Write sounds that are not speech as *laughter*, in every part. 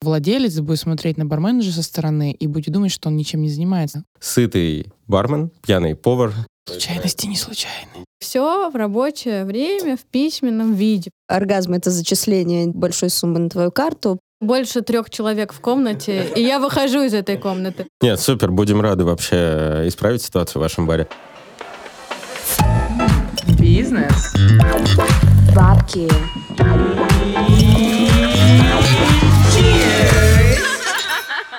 Владелец будет смотреть на барменеджа со стороны и будет думать, что он ничем не занимается. Сытый бармен, пьяный повар. Случайности не случайны. Все в рабочее время в письменном виде. Оргазм — это зачисление большой суммы на твою карту. Больше трех человек в комнате, и я выхожу из этой комнаты. Нет, супер, будем рады вообще исправить ситуацию в вашем баре. Бизнес. Бабки.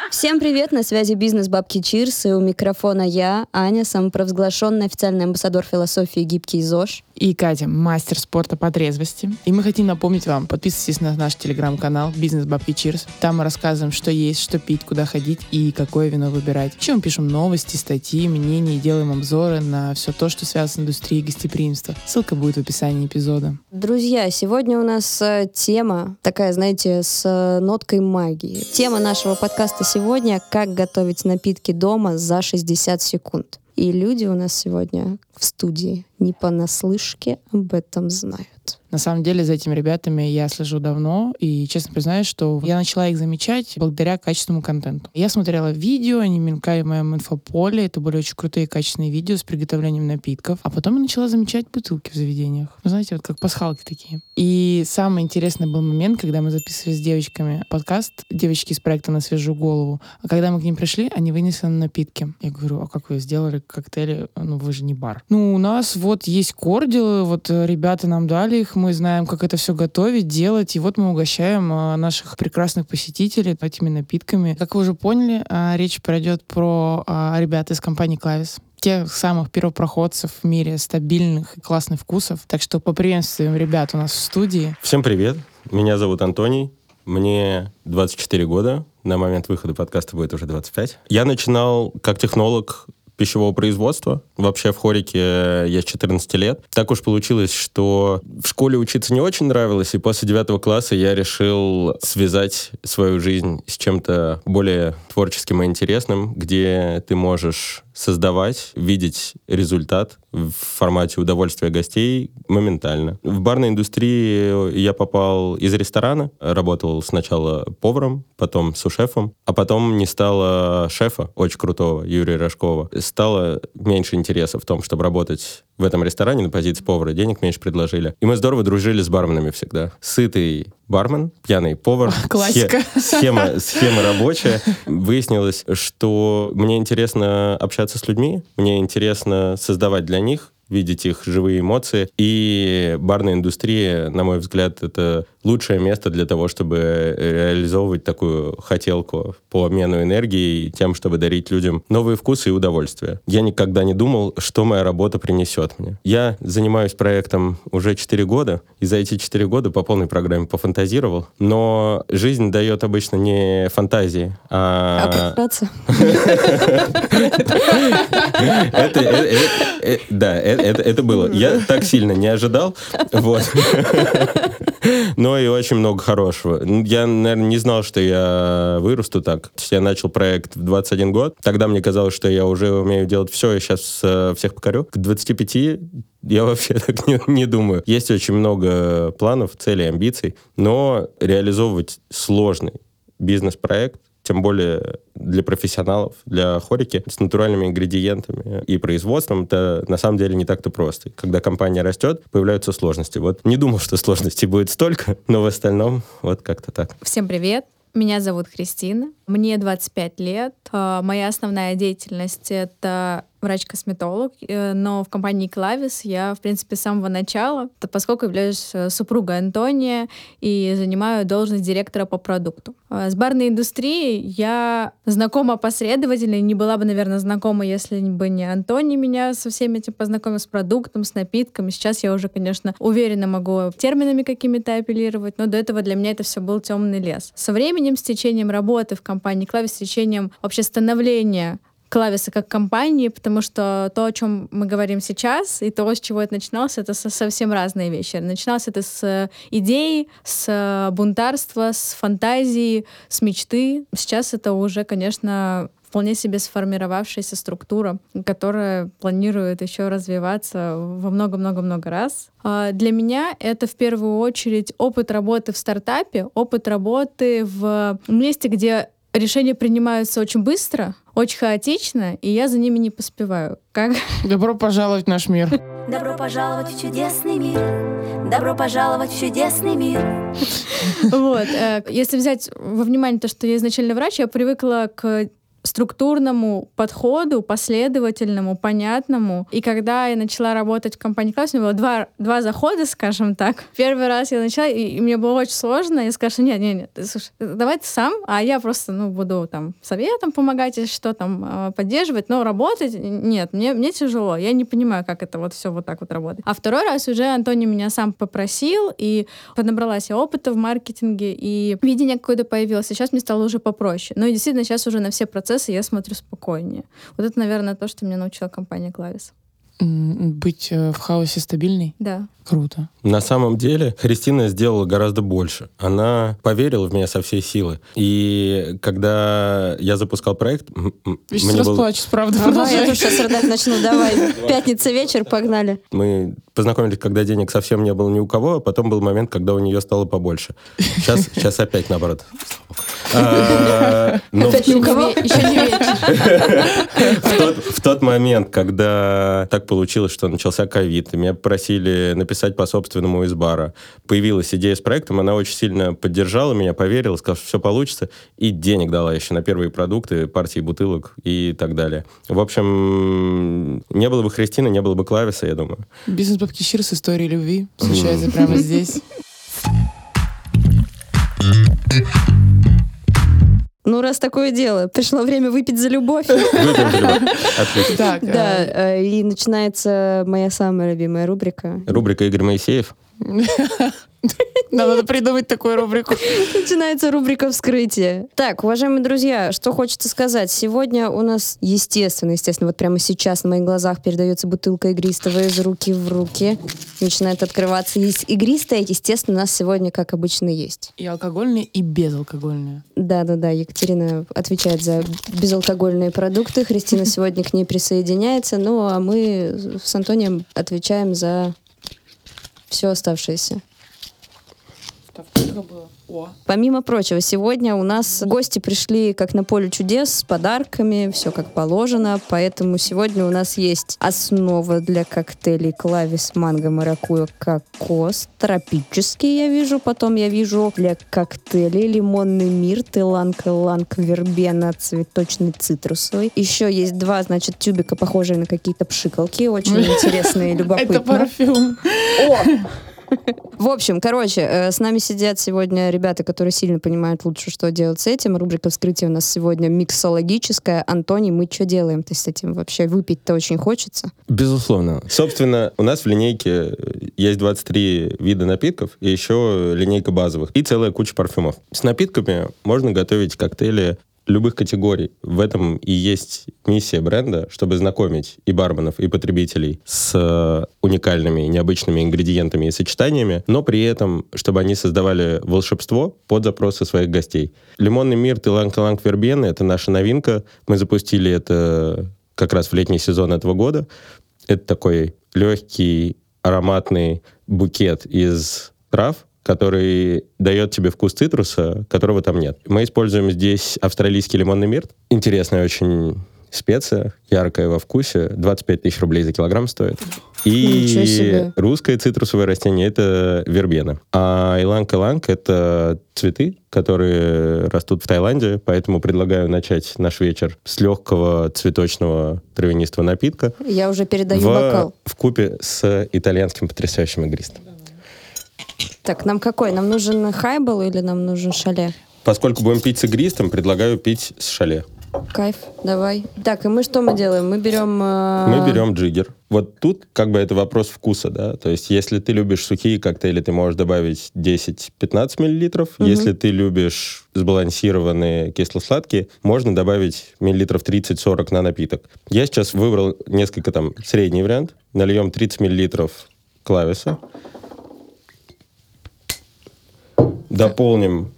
Всем привет, на связи бизнес Бабки Чирс, и у микрофона я, Аня, самопровозглашенный официальный амбассадор философии «Гибкий ЗОЖ». И Катя, мастер спорта по трезвости. И мы хотим напомнить вам, подписывайтесь на наш телеграм-канал «Бизнес Бабки Чирс». Там мы рассказываем, что есть, что пить, куда ходить и какое вино выбирать. Еще мы пишем новости, статьи, мнения и делаем обзоры на все то, что связано с индустрией гостеприимства. Ссылка будет в описании эпизода. Друзья, сегодня у нас э, тема такая, знаете, с э, ноткой магии. Тема нашего подкаста сегодня «Как готовить напитки дома за 60 секунд». И люди у нас сегодня в студии не понаслышке об этом знают. На самом деле за этими ребятами я слежу давно, и честно признаюсь, что я начала их замечать благодаря качественному контенту. Я смотрела видео, они мелькали в моем инфополе, это были очень крутые качественные видео с приготовлением напитков, а потом я начала замечать бутылки в заведениях. Вы знаете, вот как пасхалки такие. И самый интересный был момент, когда мы записывали с девочками подкаст, девочки из проекта «На свежую голову», а когда мы к ним пришли, они вынесли нам напитки. Я говорю, а как вы сделали коктейли? Ну, вы же не бар. Ну, у нас вот есть кордилы, вот ребята нам дали их, мы знаем, как это все готовить, делать, и вот мы угощаем а, наших прекрасных посетителей этими напитками. Как вы уже поняли, а, речь пройдет про а, ребят из компании «Клавис» тех самых первопроходцев в мире стабильных и классных вкусов. Так что поприветствуем ребят у нас в студии. Всем привет, меня зовут Антоний, мне 24 года, на момент выхода подкаста будет уже 25. Я начинал как технолог пищевого производства. Вообще в хорике я с 14 лет. Так уж получилось, что в школе учиться не очень нравилось, и после 9 класса я решил связать свою жизнь с чем-то более творческим и интересным, где ты можешь создавать, видеть результат в формате удовольствия гостей моментально. В барной индустрии я попал из ресторана, работал сначала поваром, потом сушефом, а потом не стало шефа, очень крутого, Юрия Рожкова. Стало меньше интереса в том, чтобы работать в этом ресторане на позиции повара, денег меньше предложили. И мы здорово дружили с барменами всегда. Сытый бармен, пьяный повар. *laughs* Классика. Схема, схема рабочая. Выяснилось, что мне интересно общаться с людьми, мне интересно создавать для них видеть их живые эмоции. И барная индустрия, на мой взгляд, это лучшее место для того, чтобы реализовывать такую хотелку по обмену энергии тем, чтобы дарить людям новые вкусы и удовольствия. Я никогда не думал, что моя работа принесет мне. Я занимаюсь проектом уже 4 года, и за эти 4 года по полной программе пофантазировал, но жизнь дает обычно не фантазии, а... А *laughs* Да, это, это было. Я так сильно не ожидал. Вот. *laughs* Но и очень много хорошего. Я, наверное, не знал, что я вырасту так. Я начал проект в 21 год. Тогда мне казалось, что я уже умею делать все, и сейчас э, всех покорю. К 25 я вообще *laughs* так не, не думаю. Есть очень много планов, целей, амбиций, но реализовывать сложный бизнес-проект тем более для профессионалов, для хорики, с натуральными ингредиентами и производством, это на самом деле не так-то просто. Когда компания растет, появляются сложности. Вот не думал, что сложностей будет столько, но в остальном вот как-то так. Всем привет! Меня зовут Кристина, мне 25 лет. А, моя основная деятельность — это врач-косметолог, э, но в компании Клавис я, в принципе, с самого начала, поскольку являюсь э, супругой Антония и занимаю должность директора по продукту. А с барной индустрией я знакома последовательно, не была бы, наверное, знакома, если бы не Антоний меня со всеми этим познакомил, с продуктом, с напитками. Сейчас я уже, конечно, уверенно могу терминами какими-то апеллировать, но до этого для меня это все был темный лес. Со временем, с течением работы в компании Клавис, с течением вообще становления клависы как компании, потому что то, о чем мы говорим сейчас, и то, с чего это начиналось, это совсем разные вещи. Начиналось это с идей, с бунтарства, с фантазии, с мечты. Сейчас это уже, конечно, вполне себе сформировавшаяся структура, которая планирует еще развиваться во много-много-много раз. А, для меня это в первую очередь опыт работы в стартапе, опыт работы в месте, где решения принимаются очень быстро, очень хаотично, и я за ними не поспеваю. Как? Добро пожаловать в наш мир. Добро пожаловать в чудесный мир. Добро пожаловать в чудесный мир. Вот. э, Если взять во внимание то, что я изначально врач, я привыкла к структурному подходу, последовательному, понятному. И когда я начала работать в компании Класс, у меня было два, два захода, скажем так. Первый раз я начала, и, и мне было очень сложно. Я сказала, что нет, нет, нет, слушай, давай ты сам, а я просто, ну, буду там советом помогать, если что, там, э, поддерживать, но работать, нет, мне, мне тяжело. Я не понимаю, как это вот все вот так вот работает. А второй раз уже Антоний меня сам попросил, и поднабралась я опыта в маркетинге, и видение какое-то появилось. Сейчас мне стало уже попроще. Ну и действительно, сейчас уже на все процессы я смотрю спокойнее. Вот это, наверное, то, что меня научила компания Клавис. Быть э, в хаосе стабильной? Да. Круто. На самом деле Христина сделала гораздо больше. Она поверила в меня со всей силы. И когда я запускал проект, Я сейчас мне было- расплачусь, правда. Ага, я тоже сейчас рыдать начну. *laughs* Давай. Пятница вечер, погнали. мы познакомились, когда денег совсем не было ни у кого, а потом был момент, когда у нее стало побольше. Сейчас, сейчас *laughs* опять наоборот. А, *laughs* но в- Опять ни у кого? Еще не вечер. *laughs* в тот, в тот момент, когда так получилось, что начался ковид, меня попросили написать по собственному из бара, появилась идея с проектом, она очень сильно поддержала меня, поверила, сказала, что все получится, и денег дала еще на первые продукты, партии бутылок и так далее. В общем, не было бы Христины, не было бы Клависа, я думаю. Бизнес-бабки Щир с историей любви случается прямо здесь. Ну, раз такое дело, пришло время выпить за любовь. Выпьем за любовь. Отлично. Так, Да, э, э, и начинается моя самая любимая рубрика. Рубрика Игорь Моисеев. *laughs* надо придумать такую рубрику. Начинается рубрика вскрытия. Так, уважаемые друзья, что хочется сказать. Сегодня у нас, естественно, естественно, вот прямо сейчас на моих глазах передается бутылка игристого из руки в руки. Начинает открываться. Есть игристая, естественно, у нас сегодня, как обычно, есть. И алкогольные, и безалкогольные. Да-да-да, Екатерина отвечает за безалкогольные продукты. Христина сегодня к ней присоединяется. Ну, а мы с Антонием отвечаем за все оставшееся. О, Помимо прочего, сегодня у нас гости пришли как на поле чудес с подарками, все как положено, поэтому сегодня у нас есть основа для коктейлей клавис манго, маракуя, кокос, тропический я вижу, потом я вижу для коктейлей лимонный мир, тыланг, ланг, вербена, цветочный, цитрусовый. Еще есть два, значит, тюбика, похожие на какие-то пшикалки, очень *laughs* интересные и это любопытно. парфюм. В общем, короче, э, с нами сидят сегодня ребята, которые сильно понимают лучше, что делать с этим. Рубрика вскрытия у нас сегодня миксологическая. Антоний, мы что делаем? То с этим вообще выпить-то очень хочется. Безусловно. Собственно, у нас в линейке есть 23 вида напитков и еще линейка базовых и целая куча парфюмов. С напитками можно готовить коктейли любых категорий. В этом и есть миссия бренда, чтобы знакомить и барменов, и потребителей с э, уникальными, необычными ингредиентами и сочетаниями, но при этом, чтобы они создавали волшебство под запросы своих гостей. Лимонный мир Тиланг-Таланг Вербены — это наша новинка. Мы запустили это как раз в летний сезон этого года. Это такой легкий, ароматный букет из трав, который дает тебе вкус цитруса, которого там нет. Мы используем здесь австралийский лимонный мирт. Интересная очень специя, яркая во вкусе. 25 тысяч рублей за килограмм стоит. И русское цитрусовое растение — это вербена. А иланг-иланг — это цветы, которые растут в Таиланде, поэтому предлагаю начать наш вечер с легкого цветочного травянистого напитка Я уже передаю в, бокал. в купе с итальянским потрясающим игристым. Так, нам какой? Нам нужен хайбл или нам нужен шале? Поскольку будем пить с игристым, предлагаю пить с шале. Кайф, давай. Так, и мы что мы делаем? Мы берем... э, Мы берем джиггер. Вот тут как бы это вопрос вкуса, да. То есть если ты любишь сухие коктейли, ты можешь добавить 10-15 миллилитров. Мгм. Если ты любишь сбалансированные кисло-сладкие, можно добавить миллилитров 30-40 на напиток. Я сейчас выбрал несколько там средний вариант. Нальем 30 миллилитров клависа. Дополним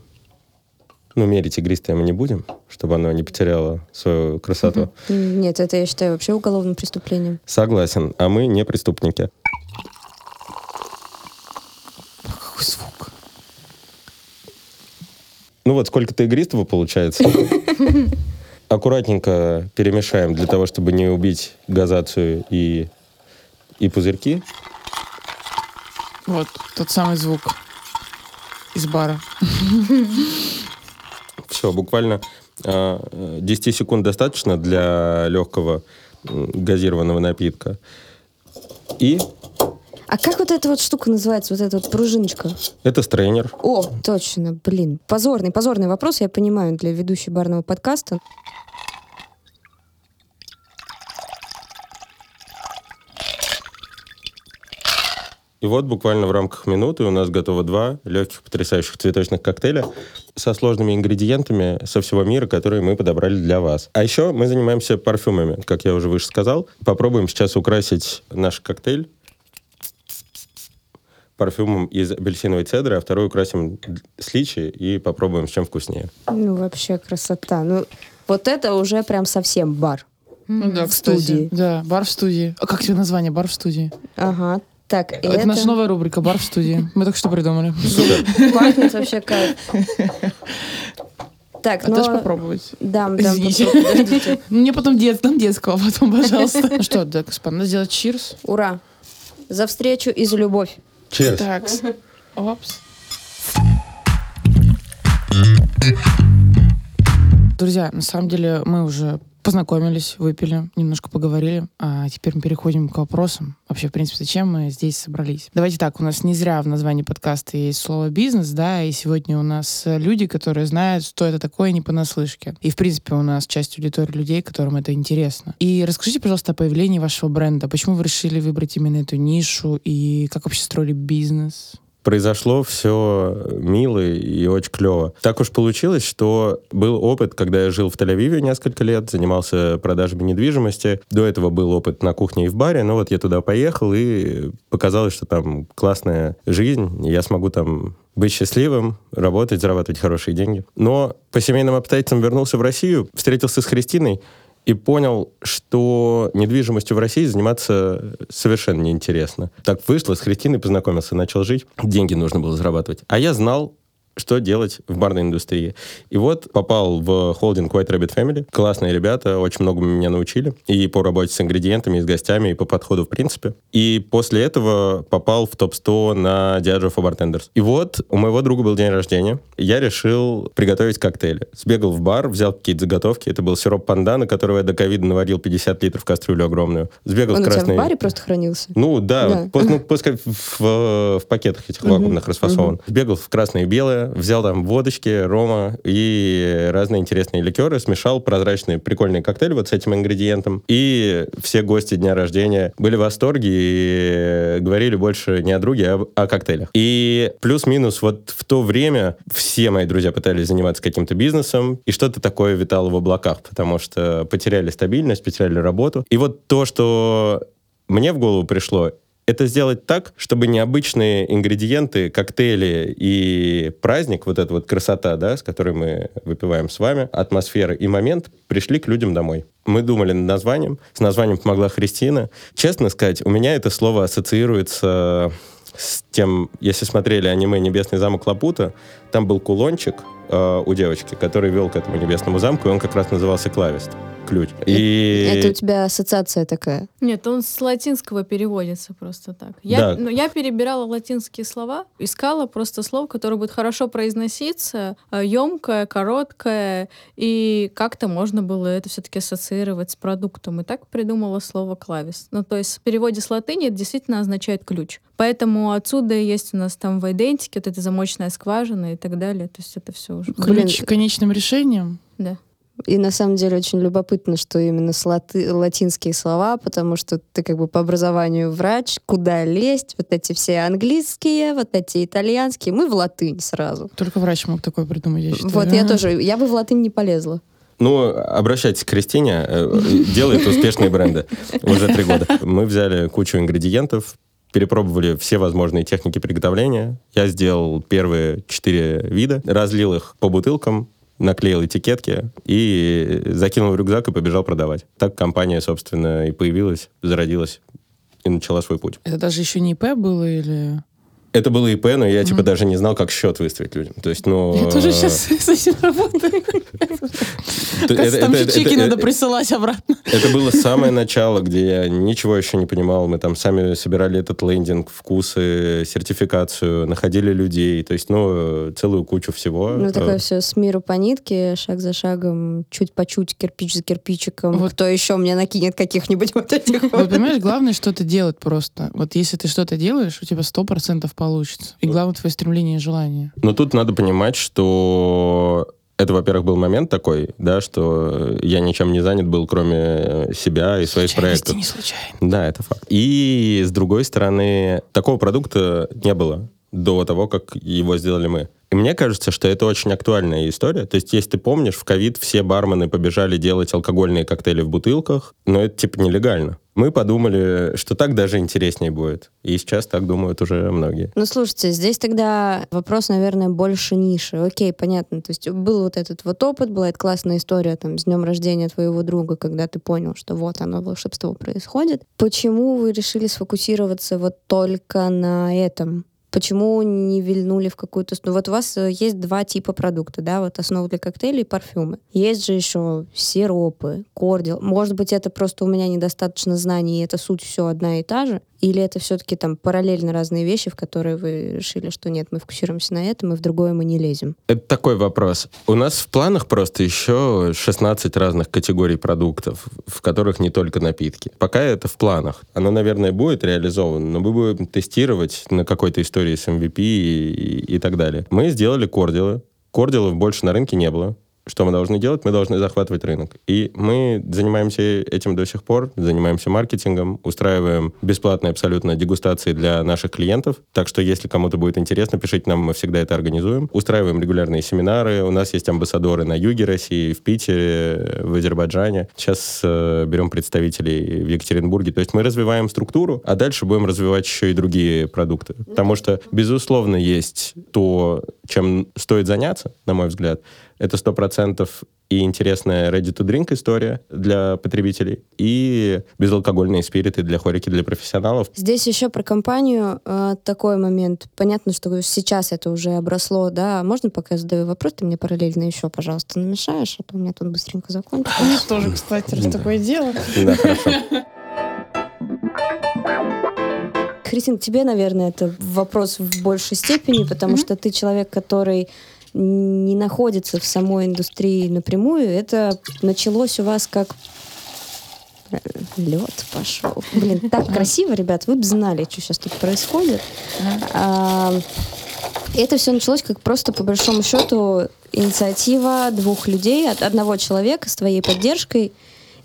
Ну, мерить игристое мы не будем, чтобы оно не потеряло свою красоту. Нет, это я считаю вообще уголовным преступлением. Согласен, а мы не преступники. Какой звук. Ну вот сколько-то игристого получается. *laughs* Аккуратненько перемешаем для того, чтобы не убить газацию и, и пузырьки. Вот тот самый звук из бара. Все, буквально э, 10 секунд достаточно для легкого газированного напитка. И А как вот эта вот штука называется, вот эта вот пружиночка? это стрейнер. О, точно, блин. Позорный, позорный вопрос, я понимаю, для ведущей барного подкаста. И вот буквально в рамках минуты у нас готово два легких потрясающих цветочных коктейля со сложными ингредиентами со всего мира, которые мы подобрали для вас. А еще мы занимаемся парфюмами, как я уже выше сказал. Попробуем сейчас украсить наш коктейль парфюмом из апельсиновой цедры, а второй украсим с личи и попробуем, с чем вкуснее. Ну, вообще красота. Ну, вот это уже прям совсем бар. Ну да, В кстати. студии. Да, бар в студии. А как тебе название? Бар в студии. Ага. Так, Это, это, наша новая рубрика «Бар в студии». Мы только что придумали. пахнет вообще кайф. Так, А ну... дашь попробовать? Дам, дам, Извините. *laughs* Мне потом дет, нам детского потом, пожалуйста. Ну *laughs* что, да, господа, надо сделать чирс. Ура! За встречу и за любовь. Cheers. Так, опс. Друзья, на самом деле мы уже познакомились, выпили, немножко поговорили, а теперь мы переходим к вопросам. Вообще, в принципе, зачем мы здесь собрались? Давайте так, у нас не зря в названии подкаста есть слово «бизнес», да, и сегодня у нас люди, которые знают, что это такое не понаслышке. И, в принципе, у нас часть аудитории людей, которым это интересно. И расскажите, пожалуйста, о появлении вашего бренда. Почему вы решили выбрать именно эту нишу и как вообще строили бизнес? Произошло все мило и очень клево. Так уж получилось, что был опыт, когда я жил в Тель-Авиве несколько лет, занимался продажами недвижимости. До этого был опыт на кухне и в баре, но вот я туда поехал, и показалось, что там классная жизнь, я смогу там быть счастливым, работать, зарабатывать хорошие деньги. Но по семейным обстоятельствам вернулся в Россию, встретился с Христиной, и понял, что недвижимостью в России заниматься совершенно неинтересно. Так вышло, с Христиной познакомился, начал жить, деньги нужно было зарабатывать. А я знал, что делать в барной индустрии. И вот попал в холдинг White Rabbit Family. Классные ребята, очень много меня научили. И по работе с ингредиентами, и с гостями, и по подходу в принципе. И после этого попал в топ-100 на Diageo for Bartenders. И вот у моего друга был день рождения. Я решил приготовить коктейли. Сбегал в бар, взял какие-то заготовки. Это был сироп панда, на которого я до ковида наварил 50 литров кастрюлю огромную. Сбегал Он в у тебя красный... в баре просто хранился? Ну да, Да. пос- ну, пускай в, в- в пакетах этих вакуумных расфасован. Бегал в красное и белое, взял там водочки, рома и разные интересные ликеры, смешал прозрачный прикольный коктейль вот с этим ингредиентом. И все гости дня рождения были в восторге и говорили больше не о друге, а о коктейлях. И плюс-минус вот в то время все мои друзья пытались заниматься каким-то бизнесом, и что-то такое витало в облаках, потому что потеряли стабильность, потеряли работу. И вот то, что мне в голову пришло, это сделать так, чтобы необычные ингредиенты, коктейли и праздник, вот эта вот красота, да, с которой мы выпиваем с вами, атмосфера и момент пришли к людям домой. Мы думали над названием. С названием помогла Христина. Честно сказать, у меня это слово ассоциируется с тем, если смотрели аниме «Небесный замок Лапута», там был кулончик э, у девочки, который вел к этому небесному замку, и он как раз назывался клавист, ключ. И... Это у тебя ассоциация такая. Нет, он с латинского переводится просто так. Я, Да. ну, я перебирала латинские слова, искала просто слово, которое будет хорошо произноситься, емкое, короткое, и как-то можно было это все-таки ассоциировать с продуктом. И так придумала слово клавис. Ну, то есть в переводе с латыни это действительно означает ключ. Поэтому отсюда есть у нас там в идентике вот эта замочная скважина и так далее. То есть это все уже. Блин. Ключ к конечным решениям. Да. И на самом деле очень любопытно, что именно с латы- латинские слова, потому что ты как бы по образованию врач, куда лезть, вот эти все английские, вот эти итальянские, мы в латынь сразу. Только врач мог такое придумать, я считаю. Вот я тоже, я бы в латынь не полезла. Ну, обращайтесь к Кристине, э, делает успешные бренды уже три года. Мы взяли кучу ингредиентов, перепробовали все возможные техники приготовления. Я сделал первые четыре вида, разлил их по бутылкам, наклеил этикетки и закинул в рюкзак и побежал продавать. Так компания, собственно, и появилась, зародилась и начала свой путь. Это даже еще не ИП было или... Это было ИП, но я, типа, даже не знал, как счет выставить людям. То есть, ну... Я тоже сейчас *laughs* с этим работаю. *laughs* Там же чеки надо присылать обратно. Это было *laughs* самое начало, где я ничего еще не понимал. Мы там сами собирали этот лендинг, вкусы, сертификацию, находили людей. То есть, ну, целую кучу всего. Ну, такое все с миру по нитке, шаг за шагом, чуть по чуть, кирпич за кирпичиком. Вот. Кто еще мне накинет каких-нибудь вот этих вот. Понимаешь, главное что-то делать просто. Вот если ты что-то делаешь, у тебя сто процентов получится. И главное твое стремление и желание. Но тут надо понимать, что это, во-первых, был момент такой, да, что я ничем не занят был, кроме себя и своих проектов. не случайно. Да, это факт. И, с другой стороны, такого продукта не было до того, как его сделали мы. И мне кажется, что это очень актуальная история. То есть, если ты помнишь, в ковид все бармены побежали делать алкогольные коктейли в бутылках, но это типа нелегально. Мы подумали, что так даже интереснее будет. И сейчас так думают уже многие. Ну, слушайте, здесь тогда вопрос, наверное, больше ниши. Окей, понятно. То есть был вот этот вот опыт, была эта классная история там с днем рождения твоего друга, когда ты понял, что вот оно, волшебство происходит. Почему вы решили сфокусироваться вот только на этом? Почему не вильнули в какую-то... Ну вот у вас э, есть два типа продукта, да, вот основа для коктейлей и парфюмы. Есть же еще сиропы, кордил. Может быть, это просто у меня недостаточно знаний, и это суть все одна и та же. Или это все-таки там параллельно разные вещи, в которые вы решили, что нет, мы фокусируемся на этом, и в другое мы не лезем? Это такой вопрос. У нас в планах просто еще 16 разных категорий продуктов, в которых не только напитки. Пока это в планах. Оно, наверное, будет реализовано, но мы будем тестировать на какой-то истории с MVP и, и, и так далее. Мы сделали кордилы. Кордилов больше на рынке не было. Что мы должны делать? Мы должны захватывать рынок. И мы занимаемся этим до сих пор, занимаемся маркетингом, устраиваем бесплатные абсолютно дегустации для наших клиентов. Так что, если кому-то будет интересно, пишите нам, мы всегда это организуем. Устраиваем регулярные семинары. У нас есть амбассадоры на юге России, в Питере, в Азербайджане. Сейчас э, берем представителей в Екатеринбурге. То есть мы развиваем структуру, а дальше будем развивать еще и другие продукты. Потому что, безусловно, есть то, чем стоит заняться, на мой взгляд, это сто процентов и интересная ready-to-drink история для потребителей, и безалкогольные спириты для хорики, для профессионалов. Здесь еще про компанию э, такой момент. Понятно, что сейчас это уже обросло, да. Можно, пока я задаю вопрос, ты мне параллельно еще, пожалуйста, намешаешь, а то у меня тут быстренько закончится. У меня тоже, кстати, раз такое дело. Да, хорошо. Кристин, тебе, наверное, это вопрос в большей степени, потому что ты человек, который не находится в самой индустрии напрямую. Это началось у вас как лед пошел. Блин, так красиво, ребят, вы бы знали, что сейчас тут происходит. А, это все началось как просто, по большому счету, инициатива двух людей, от одного человека с твоей поддержкой.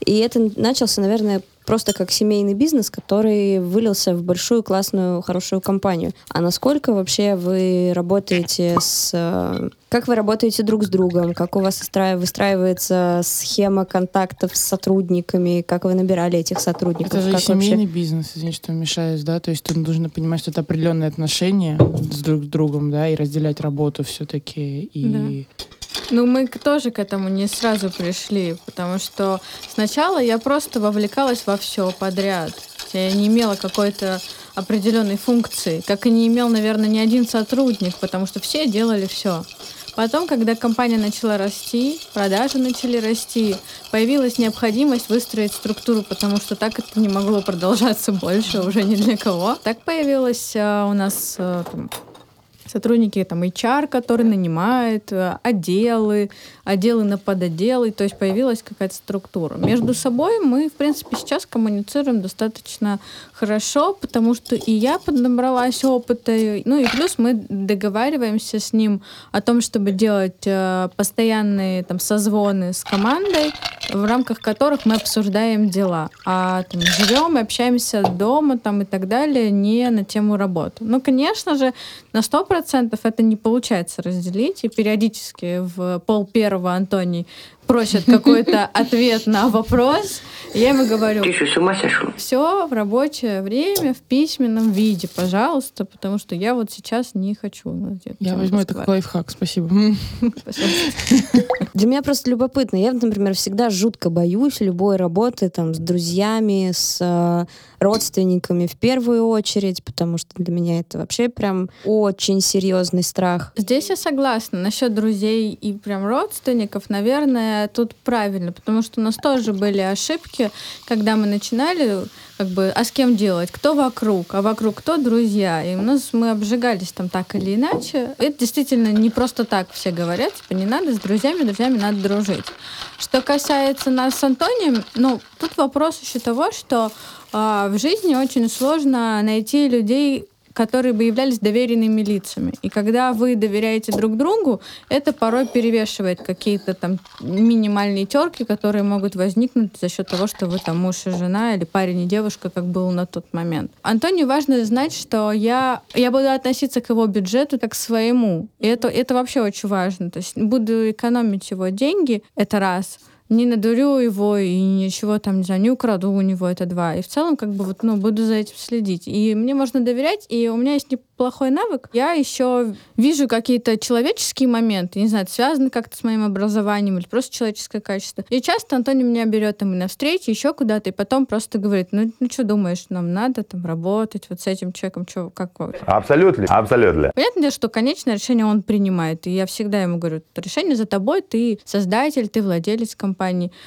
И это начался, наверное, просто как семейный бизнес, который вылился в большую, классную, хорошую компанию. А насколько вообще вы работаете с... Э, как вы работаете друг с другом? Как у вас выстраивается схема контактов с сотрудниками? Как вы набирали этих сотрудников? Это же как семейный вообще... бизнес, извини, что мешаюсь, да? То есть тут нужно понимать, что это определенные отношения с друг с другом, да, и разделять работу все-таки. И да. Ну, мы тоже к этому не сразу пришли, потому что сначала я просто вовлекалась во все подряд. Я не имела какой-то определенной функции, как и не имел, наверное, ни один сотрудник, потому что все делали все. Потом, когда компания начала расти, продажи начали расти, появилась необходимость выстроить структуру, потому что так это не могло продолжаться *laughs* больше уже ни для кого. Так появилась а, у нас там, сотрудники там HR, который нанимает, э, отделы, отделы на подотделы, то есть появилась какая-то структура. Между собой мы, в принципе, сейчас коммуницируем достаточно хорошо, потому что и я поднабралась опыта, ну и плюс мы договариваемся с ним о том, чтобы делать э, постоянные там созвоны с командой, в рамках которых мы обсуждаем дела, а там живем общаемся дома там и так далее, не на тему работы. Ну, конечно же, на 100% это не получается разделить, и периодически в пол первого Антоний просит *laughs* какой-то ответ на вопрос, я ему говорю, Ты что, с ума сошел? все в рабочее время, в письменном виде, пожалуйста, потому что я вот сейчас не хочу. этим Я возьму это как лайфхак, спасибо. Для меня просто любопытно. Я, например, всегда жутко боюсь любой работы там с друзьями, с э, родственниками в первую очередь, потому что для меня это вообще прям очень серьезный страх. Здесь я согласна. Насчет друзей и прям родственников, наверное, тут правильно, потому что у нас тоже были ошибки, когда мы начинали, как бы, а с кем делать? Кто вокруг? А вокруг кто друзья? И у нас мы обжигались там так или иначе. Это действительно не просто так все говорят, типа, не надо с друзьями, друзьями надо дружить. Что касается нас с Антонием, ну, тут вопрос еще того, что а, в жизни очень сложно найти людей, которые бы являлись доверенными лицами. И когда вы доверяете друг другу, это порой перевешивает какие-то там минимальные терки, которые могут возникнуть за счет того, что вы там муж и жена или парень и девушка, как был на тот момент. Антонию важно знать, что я, я буду относиться к его бюджету как к своему. И это, это вообще очень важно. То есть буду экономить его деньги, это раз не надурю его и ничего там, не знаю, не украду у него, это два. И в целом, как бы, вот, ну, буду за этим следить. И мне можно доверять, и у меня есть неплохой навык. Я еще вижу какие-то человеческие моменты, не знаю, это связано как-то с моим образованием или просто человеческое качество. И часто Антоний меня берет там и на встречу, еще куда-то, и потом просто говорит, ну, ну что думаешь, нам надо там работать вот с этим человеком, что, как. Абсолютно, абсолютно. Понятно, что конечное решение он принимает. И я всегда ему говорю, решение за тобой, ты создатель, ты владелец компании.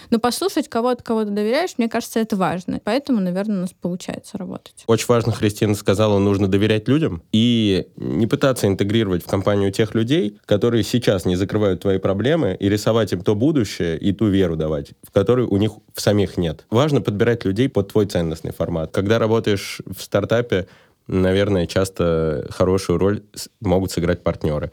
Но послушать кого-то, кого ты доверяешь, мне кажется, это важно. Поэтому, наверное, у нас получается работать. Очень важно, Христина сказала, нужно доверять людям и не пытаться интегрировать в компанию тех людей, которые сейчас не закрывают твои проблемы, и рисовать им то будущее и ту веру давать, в которой у них в самих нет. Важно подбирать людей под твой ценностный формат. Когда работаешь в стартапе, наверное, часто хорошую роль могут сыграть партнеры.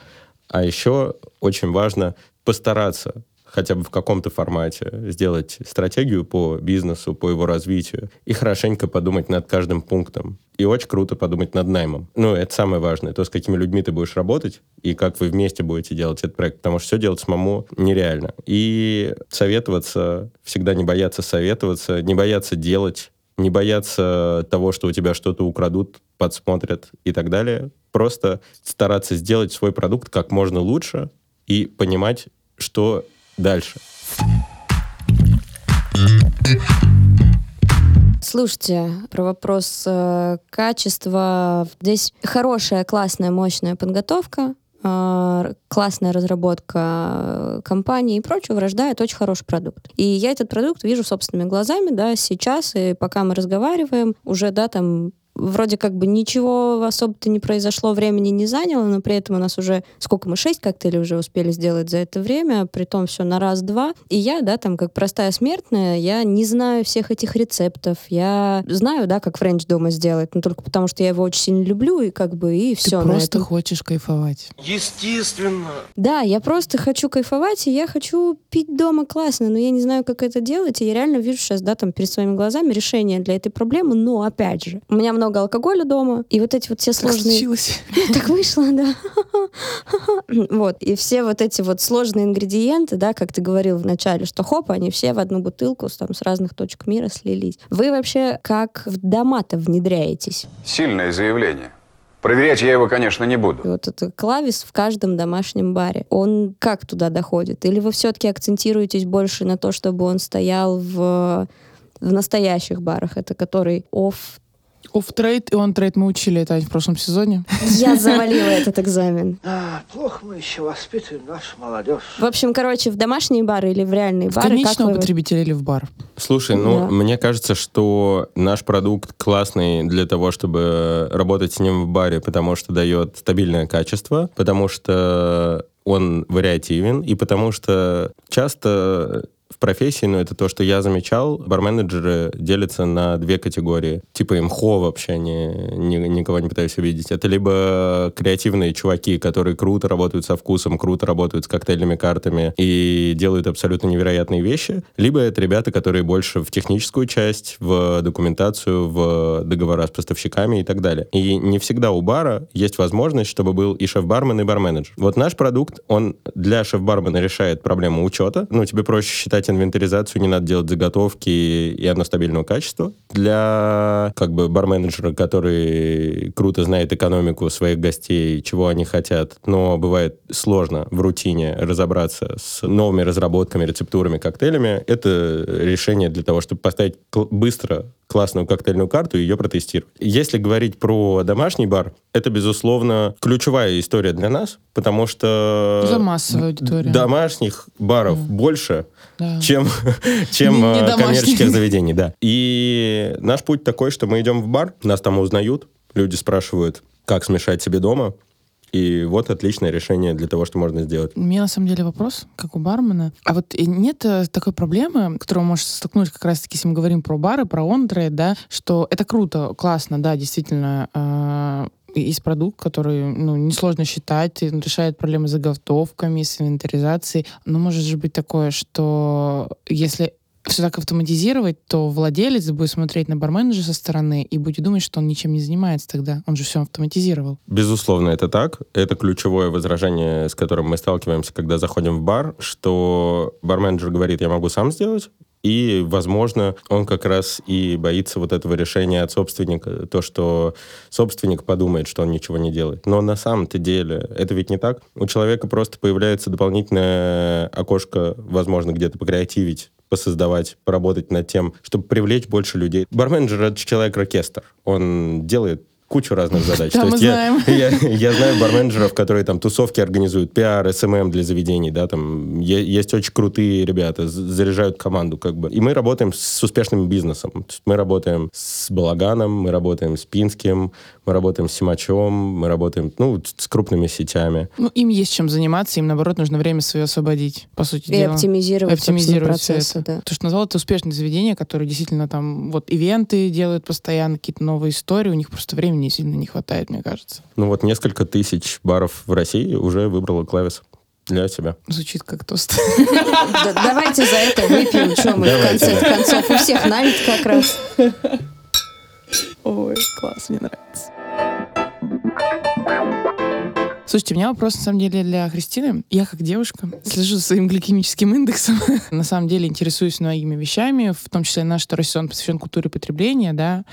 А еще очень важно постараться хотя бы в каком-то формате сделать стратегию по бизнесу, по его развитию и хорошенько подумать над каждым пунктом. И очень круто подумать над наймом. Ну, это самое важное, то, с какими людьми ты будешь работать и как вы вместе будете делать этот проект, потому что все делать самому нереально. И советоваться, всегда не бояться советоваться, не бояться делать, не бояться того, что у тебя что-то украдут, подсмотрят и так далее. Просто стараться сделать свой продукт как можно лучше и понимать, что дальше. Слушайте, про вопрос э, качества. Здесь хорошая, классная, мощная подготовка, э, классная разработка э, компании и прочего рождает очень хороший продукт. И я этот продукт вижу собственными глазами, да, сейчас, и пока мы разговариваем, уже, да, там вроде как бы ничего особо-то не произошло, времени не заняло, но при этом у нас уже, сколько мы, шесть коктейлей уже успели сделать за это время, при том все на раз-два. И я, да, там, как простая смертная, я не знаю всех этих рецептов, я знаю, да, как френч дома сделать, но только потому, что я его очень сильно люблю, и как бы, и Ты все. просто хочешь кайфовать. Естественно. Да, я просто хочу кайфовать, и я хочу пить дома классно, но я не знаю, как это делать, и я реально вижу сейчас, да, там, перед своими глазами решение для этой проблемы, но, опять же, у меня много алкоголя дома, и вот эти вот все Так сложные... случилось. Ну, *laughs* так вышло, да. *laughs* Вот. И все вот эти вот сложные ингредиенты, да, как ты говорил вначале, что хоп, они все в одну бутылку с, там, с разных точек мира слились. Вы вообще как в дома-то внедряетесь? Сильное заявление. Проверять я его, конечно, не буду. И вот это Clavis в каждом домашнем баре. Он как туда доходит? Или вы все-таки акцентируетесь больше на то, чтобы он стоял в, в настоящих барах? Это который off Off-trade и on-trade мы учили это в прошлом сезоне. Я завалила этот экзамен. А, плохо мы еще воспитываем нашу молодежь. В общем, короче, в домашние бары или в реальные В бары? как конечного вы- потребителя или в бар? Слушай, ну, Да. мне кажется, что наш продукт классный для того, чтобы работать с ним в баре, потому что дает стабильное качество, потому что он вариативен, и потому что часто в профессии, но это то, что я замечал. Барменеджеры делятся на две категории. Типа имхо вообще, не, не, никого не пытаюсь увидеть. Это либо креативные чуваки, которые круто работают со вкусом, круто работают с коктейльными картами и делают абсолютно невероятные вещи. Либо это ребята, которые больше в техническую часть, в документацию, в договора с поставщиками и так далее. И не всегда у бара есть возможность, чтобы был и шеф-бармен, и барменеджер. Вот наш продукт, он для шеф-бармена решает проблему учета. Ну, тебе проще считать инвентаризацию, не надо делать заготовки, и оно стабильного качества. Для как бы барменеджера, который круто знает экономику своих гостей, чего они хотят, но бывает сложно в рутине разобраться с новыми разработками, рецептурами, коктейлями, это решение для того, чтобы поставить быстро классную коктейльную карту и ее протестировать. Если говорить про домашний бар, это, безусловно, ключевая история для нас, потому что... За массовую аудиторию. Домашних баров больше, Да. чем, *laughs* чем Не- не э, домашних. коммерческих заведений, да. И наш путь такой, что мы идем в бар, нас там узнают, люди спрашивают, как смешать себе дома, и вот отличное решение для того, что можно сделать. У меня на самом деле вопрос, как у бармена. А вот и нет э, такой проблемы, которую может столкнуть как раз-таки, если мы говорим про бары, про онтрейд, да, что это круто, классно, да, действительно, э, есть продукт, который, ну, несложно считать, и решает проблемы с заготовками, с инвентаризацией. Но может же быть такое, что если все так автоматизировать, то владелец будет смотреть на барменеджера со стороны и будет думать, что он ничем не занимается тогда. Он же все автоматизировал. Безусловно, это так. Это ключевое возражение, с которым мы сталкиваемся, когда заходим в бар, что бар-менеджер говорит, я могу сам сделать, и, возможно, он как раз и боится вот этого решения от собственника, то, что собственник подумает, что он ничего не делает. Но на самом-то деле это ведь не так. У человека просто появляется дополнительное окошко, возможно, где-то покреативить посоздавать, поработать над тем, чтобы привлечь больше людей. Барменджер — это человек-оркестр. Он делает кучу разных задач. Да, То мы есть я, знаем. *laughs* я, я знаю бар-менеджеров, которые там тусовки организуют, пиар, СММ для заведений, да, там есть очень крутые ребята, заряжают команду, как бы. И мы работаем с успешным бизнесом. Мы работаем с Балаганом, мы работаем с Пинским, мы работаем с Симачом, мы работаем, ну, с крупными сетями. Ну, им есть чем заниматься, им, наоборот, нужно время свое освободить, по сути И дела. оптимизировать, оптимизировать собственно, все это. да. То, что назвал, это успешные заведения, которые действительно там вот ивенты делают постоянно, какие-то новые истории, у них просто времени сильно не хватает, мне кажется. Ну, вот несколько тысяч баров в России уже выбрала клавис для себя. Звучит как тост. Да- Давайте за это выпьем, что мы в конце концов. У всех налит как раз. Ой, класс, мне нравится. Слушайте, у меня вопрос, на самом деле, для Христины. Я, как девушка, слежу за своим гликемическим индексом. *laughs* на самом деле, интересуюсь многими вещами, в том числе наш второй сезон посвящен культуре потребления, да,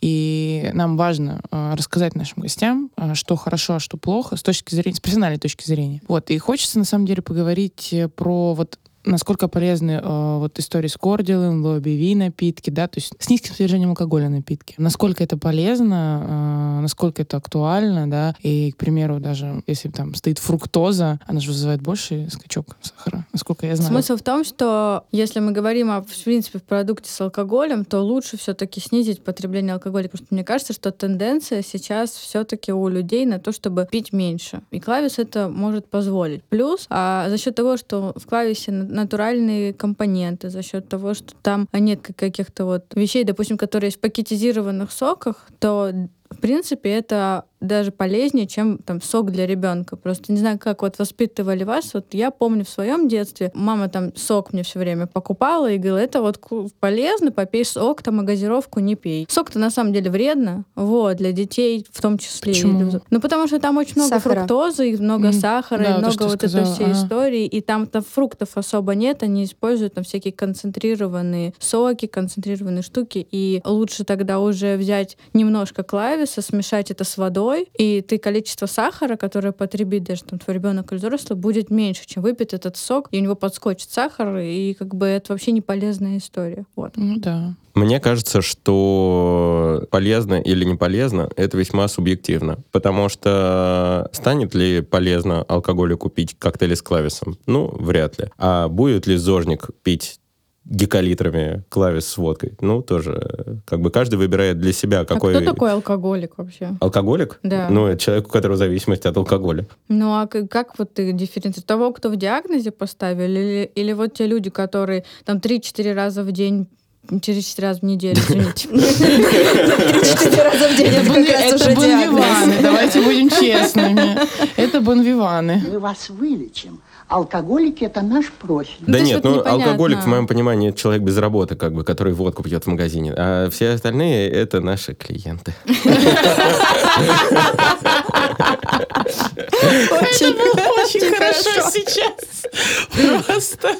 и нам важно э, рассказать нашим гостям, э, что хорошо, а что плохо, с точки зрения, с профессиональной точки зрения. Вот, и хочется, на самом деле, поговорить э, про вот насколько полезны э, вот истории с кордилом, лобби напитки, да, то есть с низким содержанием алкоголя напитки. Насколько это полезно, э, насколько это актуально, да, и, к примеру, даже если там стоит фруктоза, она же вызывает больший скачок сахара, насколько я знаю. Смысл в том, что если мы говорим о, в принципе, в продукте с алкоголем, то лучше все-таки снизить потребление алкоголя, потому что мне кажется, что тенденция сейчас все-таки у людей на то, чтобы пить меньше. И клавис это может позволить. Плюс а, за счет того, что в клависе натуральные компоненты, за счет того, что там нет как- каких-то вот вещей, допустим, которые есть в пакетизированных соках, то в принципе, это даже полезнее, чем там сок для ребенка. Просто не знаю, как вот воспитывали вас. Вот я помню в своем детстве, мама там сок мне все время покупала и говорила, это вот полезно, попей сок, там, а газировку не пей. Сок-то на самом деле вредно, вот, для детей в том числе. Почему? И для взро- Ну, потому что там очень много Сахара. фруктозы, и много Мгм. сахара, Да, и то, много вот сказала, этой всей ага. истории, и там там фруктов особо нет, они используют там всякие концентрированные соки, концентрированные штуки, и лучше тогда уже взять немножко клависа, смешать это с водой, и ты количество сахара, которое потребит даже там твой ребенок или взрослый, будет меньше, чем выпить этот сок, и у него подскочит сахар, и как бы это вообще не полезная история. Вот. Ну да. Мне кажется, что полезно или не полезно, это весьма субъективно. Потому что станет ли полезно алкоголю купить коктейли с клависом? Ну, вряд ли. А будет ли зожник пить гекалитрами клавиш с водкой. Ну, тоже, как бы каждый выбирает для себя, какой... А кто такой алкоголик вообще? Алкоголик? Да. Ну, это человек, у которого зависимость от алкоголя. Ну а как вот ты дифференцируешь? Того, кто в диагнозе поставили, или, или вот те люди, которые там 3-4 раза в день через 4 раза в неделю, извините. *laughs* Четыре раза в день, это как раз Это уже диагноз. бонвиваны, давайте будем честными. Это бонвиваны. Мы вас вылечим. Алкоголики – это наш профиль. Ну, да есть нет, ну, непонятно. алкоголик, в моем понимании, это человек без работы, как бы, который водку пьет в магазине. А все остальные — это наши клиенты. *laughs* Это было очень хорошо сейчас. Просто.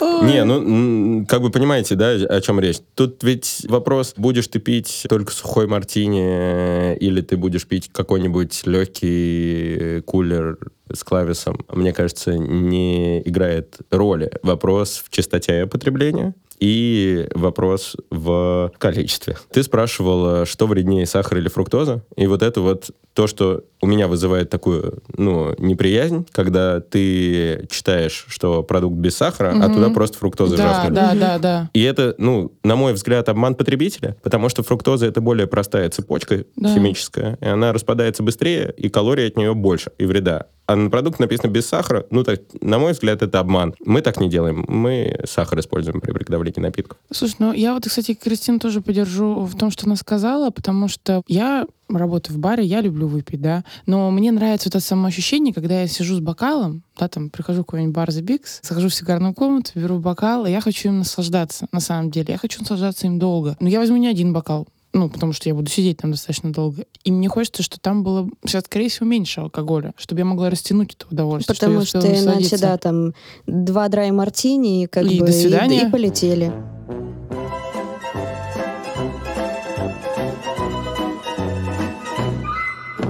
Ой. Не, ну, как бы понимаете, да, о чем речь? Тут ведь вопрос, будешь ты пить только сухой мартини, э, или ты будешь пить какой-нибудь легкий э, кулер с клависом, мне кажется, не играет роли. Вопрос в частоте потребления и вопрос в количестве. Ты спрашивала, что вреднее, сахар или фруктоза, и вот это вот то, что у меня вызывает такую, ну, неприязнь, когда ты читаешь, что продукт без сахара, а Мгм. туда просто фруктоза Да, жахнули. да, да, да. И это, ну, на мой взгляд, обман потребителя, потому что фруктоза это более простая цепочка Да. химическая, и она распадается быстрее, и калорий от нее больше, и вреда. А на продукт написано без сахара, ну, так, на мой взгляд, это обман. Мы так не делаем. Мы сахар используем при приготовлении напитков. Слушай, ну я вот, кстати, Кристину тоже поддержу в том, что она сказала, потому что я работаю в баре, я люблю выпить, да, но мне нравится это самоощущение, когда я сижу с бокалом, да, там, прихожу в какой-нибудь бар The Bigs, захожу в сигарную комнату, беру бокал, и я хочу им наслаждаться, на самом деле. Я хочу наслаждаться им долго. Но я возьму не один бокал, ну, потому что я буду сидеть там достаточно долго. И мне хочется, что там было, сейчас, скорее всего, меньше алкоголя, чтобы я могла растянуть это удовольствие. Потому что успела иначе, да, там два драй мартини, и как И бы до свидания. и полетели.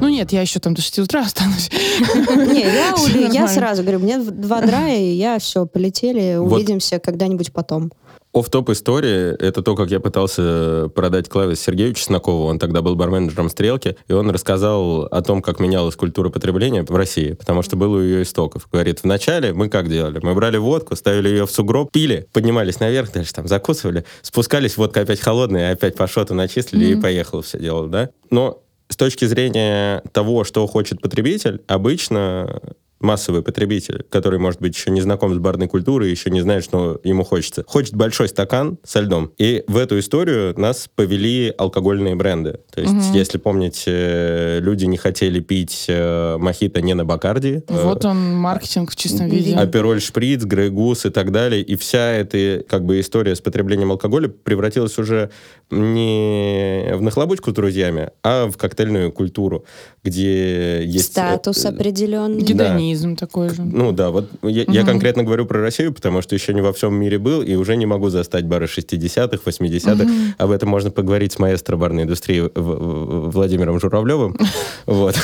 Ну нет, я еще там до 6 утра *laughs* останусь. Не, я, Всё у- я сразу говорю, мне два драя, и я все, полетели, увидимся когда-нибудь потом. Офф-топ истории — это то, как я пытался продать клавиш Сергею Чеснокову. Он тогда был барменеджером «Стрелки», и он рассказал о том, как менялась культура потребления в России, потому что был у ее истоков. Говорит, вначале мы как делали? Мы брали водку, ставили ее в сугроб, пили, поднимались наверх, дальше там закусывали, спускались, водка опять холодная, опять по шоту начислили и Мгм. поехало все дело, да? Но с точки зрения того, что хочет потребитель, обычно массовый потребитель, который, может быть, еще не знаком с барной культурой, еще не знает, что ему хочется, хочет большой стакан со льдом. И в эту историю нас повели алкогольные бренды. То есть, Мгм. если помните, люди не хотели пить э, мохито не на Бакарди. э, Вот он, маркетинг в чистом виде. Апероль Шприц, Грей Гус и так далее. И вся эта как бы история с потреблением алкоголя превратилась уже не в нахлобучку с друзьями, а в коктейльную культуру, где есть... Статус э, определенный. Гедонизм такой же. Ну да, вот я, я Мгм. конкретно говорю про Россию, потому что еще не во всем мире был, и уже не могу застать бары 60-х, 80-х. Мгм. Об этом можно поговорить с маэстро барной индустрии В- В- Владимиром Журавлевым. *laughs* Вот.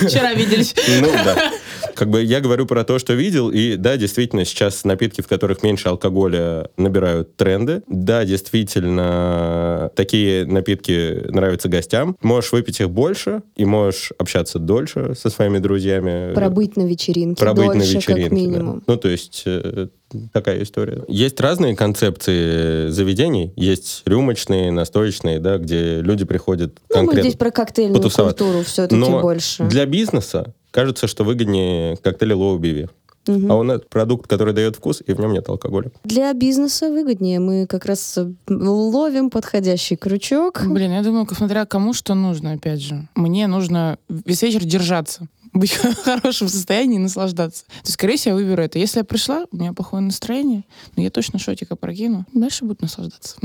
Вчера виделись. *laughs* Ну да. Как бы я говорю про то, что видел, и да, действительно, сейчас напитки, в которых меньше алкоголя, набирают тренды. Да, действительно, такие напитки нравятся гостям. Можешь выпить их больше, и можешь общаться дольше со своими друзьями. Пробыть на вечеринке Пробыть дольше, на вечеринке, как да. минимум. Ну, то есть э, такая история. Есть разные концепции заведений. Есть рюмочные, настоечные, да, где люди приходят Ну, мы конкретно здесь про коктейльную потусовать. культуру все-таки Но больше. для бизнеса кажется, что выгоднее коктейли BV. Мгм. А нас продукт, который дает вкус, и в нем нет алкоголя. Для бизнеса выгоднее. Мы как раз ловим подходящий крючок. Блин, я думаю, смотря кому что нужно, опять же. Мне нужно весь вечер держаться быть *laughs* в хорошем состоянии и наслаждаться. То есть, скорее всего, я выберу это. Если я пришла, у меня плохое настроение, но я точно шотика прокину, дальше буду наслаждаться.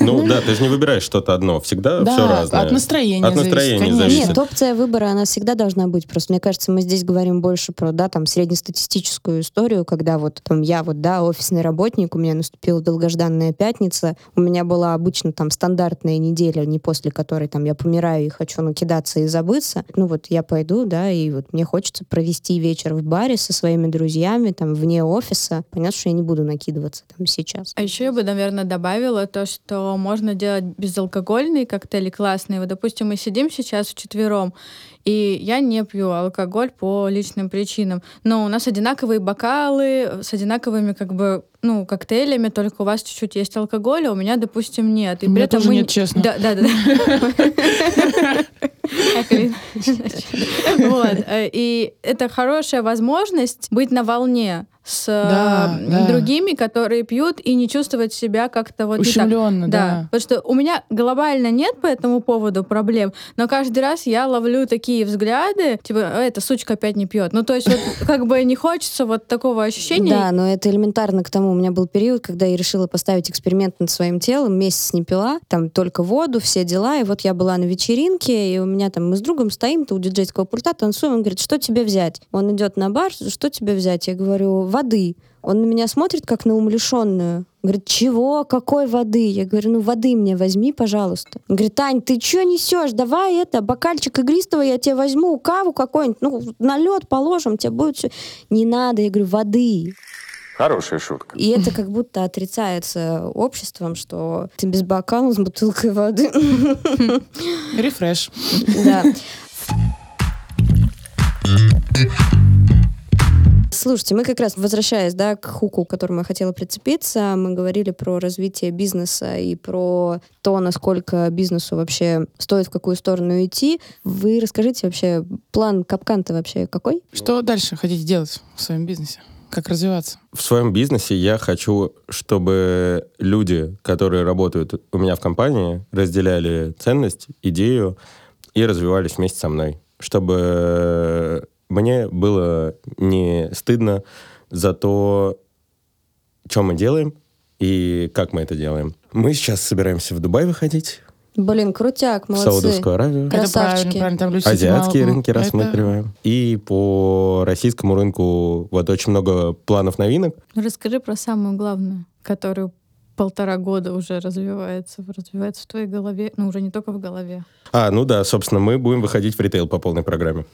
Ну да, ты же не выбираешь что-то одно. Всегда Да, все разное. от настроения От зависит, настроения конечно. зависит. Нет, опция выбора, она всегда должна быть. Просто мне кажется, мы здесь говорим больше про, да, там, среднестатистическую историю, когда вот там я вот, да, офисный работник, у меня наступила долгожданная пятница, у меня была обычно там стандартная неделя, не после которой там я помираю и хочу накидаться и забыться. Ну вот я пойду, да, и вот мне хочется провести вечер в баре со своими друзьями, там, вне офиса. Понятно, что я не буду накидываться там сейчас. А еще я бы, наверное, добавила то, что можно делать безалкогольные коктейли классные. Вот, допустим, мы сидим сейчас вчетвером, и я не пью алкоголь по личным причинам. Но у нас одинаковые бокалы с одинаковыми как бы ну, коктейлями, только у вас чуть-чуть есть алкоголь, а у меня, допустим, нет. И у меня тоже мы... нет, честно. Да, да, да. *laughs* *laughs* Вот. Э, и это хорошая возможность быть на волне с да, да. другими, которые пьют, и не чувствовать себя как-то вот Ущемленно, да. да. Потому что у меня глобально нет по этому поводу проблем, но каждый раз я ловлю такие взгляды, типа, «Э, эта сучка опять не пьет. Ну, то есть, вот, *laughs* как бы не хочется вот такого ощущения. Да, но это элементарно к тому. У меня был период, когда я решила поставить эксперимент над своим телом, месяц не пила, там только воду, все дела, и вот я была на вечеринке, и у меня там мы с другом стоим, то у диджейского пульта танцуем, он говорит, что тебе взять? Он идет на бар, что тебе взять? Я говорю, воды. Он на меня смотрит, как на умалишенную. Говорит, чего? Какой воды? Я говорю, ну воды мне возьми, пожалуйста. Он говорит, Тань, ты что несешь? Давай это, бокальчик игристого я тебе возьму, каву какой-нибудь, ну, на лед положим, тебе будет все. Не надо, я говорю, воды. Хорошая шутка. И это как будто отрицается обществом, что ты без бокала с бутылкой воды. Рефреш. Да. Слушайте, мы как раз, возвращаясь да, к хуку, к которому я хотела прицепиться, мы говорили про развитие бизнеса и про то, насколько бизнесу вообще стоит в какую сторону идти. Вы расскажите вообще, план капкан-то вообще какой? Что дальше хотите делать в своем бизнесе? Как развиваться? В своем бизнесе я хочу, чтобы люди, которые работают у меня в компании, разделяли ценность, идею и развивались вместе со мной. Чтобы мне было не стыдно за то, что мы делаем и как мы это делаем. Мы сейчас собираемся в Дубай выходить. Блин, крутяк, молодцы. В Саудовскую Аравию. Красавчики. Это правильно, правильно. Там Азиатские мало... рынки рассматриваем. Это... И по российскому рынку вот очень много планов новинок. Расскажи про самую главную, которую полтора года уже развивается, развивается в твоей голове, ну уже не только в голове. А, ну да, собственно, мы будем выходить в ритейл по полной программе.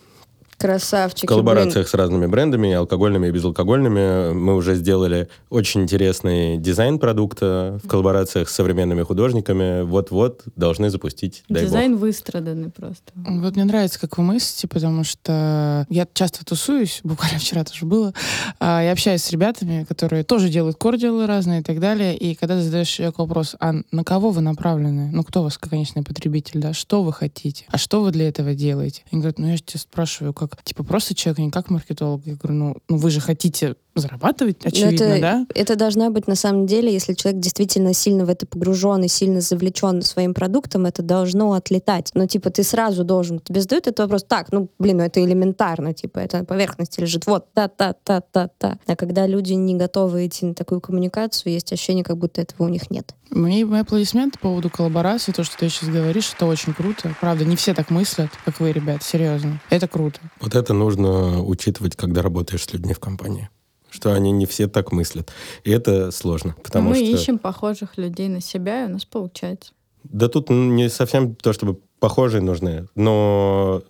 Красавчики. В коллаборациях блин. с разными брендами, алкогольными и безалкогольными. Мы уже сделали очень интересный дизайн продукта в коллаборациях с современными художниками. Вот-вот должны запустить. Дизайн бог. выстраданный просто. Вот мне нравится, как вы мыслите, потому что я часто тусуюсь, *laughs* буквально вчера тоже было. А, я общаюсь с ребятами, которые тоже делают кордилы разные и так далее. И когда ты задаешь человеку вопрос, а на кого вы направлены? Ну, кто у вас конечный потребитель, да? Что вы хотите? А что вы для этого делаете? Они говорят, ну, я же тебя спрашиваю, как как, типа, просто человек, не как маркетолог. Я говорю, ну, ну вы же хотите зарабатывать, очевидно, это, да? Это должна быть, на самом деле, если человек действительно сильно в это погружен и сильно завлечен своим продуктом, это должно отлетать. Но, типа, ты сразу должен, тебе задают этот вопрос, так, ну, блин, ну это элементарно, типа, это на поверхности лежит, вот, та-та-та-та-та. А когда люди не готовы идти на такую коммуникацию, есть ощущение, как будто этого у них нет. Мне мои аплодисменты по поводу коллаборации, то, что ты сейчас говоришь, это очень круто. Правда, не все так мыслят, как вы, ребят, серьезно. Это круто. Вот это нужно учитывать, когда работаешь с людьми в компании что они не все так мыслят. И это сложно, потому Мы что... ищем похожих людей на себя, и у нас получается. Да тут не совсем то, чтобы похожие нужны, но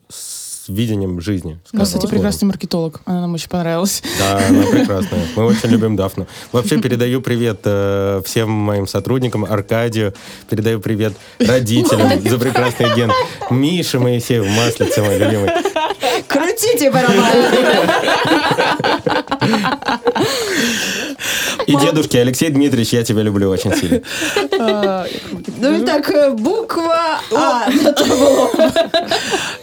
с видением жизни. Ну, кстати, прекрасный маркетолог. Она нам очень понравилась. Да, она *laughs* прекрасная. Мы очень любим Дафну. Вообще передаю привет э, всем моим сотрудникам, Аркадию, передаю привет родителям *laughs* за прекрасный агент. Миша Моисеев, Маслица мой любимый. Крутите барабан. И дедушки, Алексей Дмитриевич, я тебя люблю очень сильно. Ну и так, э, буква А *laughs*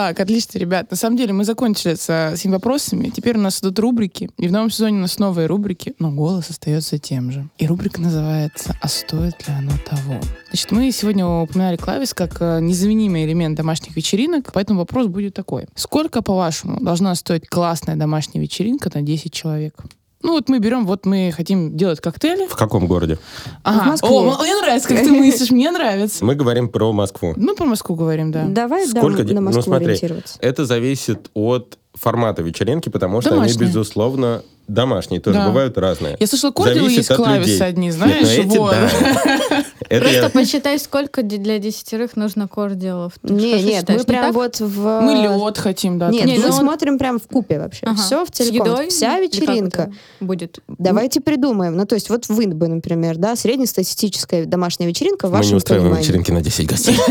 Так, отлично, ребят. На самом деле мы закончили с этими вопросами. Теперь у нас идут рубрики. И в новом сезоне у нас новые рубрики, но голос остается тем же. И рубрика называется «А стоит ли оно того?». Значит, мы сегодня упоминали клавис как э, незаменимый элемент домашних вечеринок, поэтому вопрос будет такой. Сколько, по-вашему, должна стоить классная домашняя вечеринка на 10 человек? Ну вот мы берем, вот мы хотим делать коктейли. В каком городе? Ага. В Москве. О, мне нравится, как ты мыслишь, мне нравится. Мы говорим про Москву. Мы про Москву говорим, да. Давай Сколько на ну, Москву смотри, ориентироваться. Это зависит от формата вечеринки, потому что Домашние. они, безусловно, домашние. Тоже Да. бывают разные. Я слышала, кордилы есть клависы людей. одни, Нет, знаешь? ну эти вот. да. *laughs* Это Просто я- посчитай, сколько для десятерых нужно кордиалов. Ты Не, нет, считаешь, мы прям так? вот в... Мы лед хотим, да. Нет, мы он- смотрим прям в купе вообще. Ага. Все в С целиком. едой? Вся вечеринка. будет? Давайте придумаем. Ну, то есть вот вы бы, например, да, среднестатистическая домашняя вечеринка в Мы вашем не устраиваем понимании. вечеринки на 10 гостей. *laughs*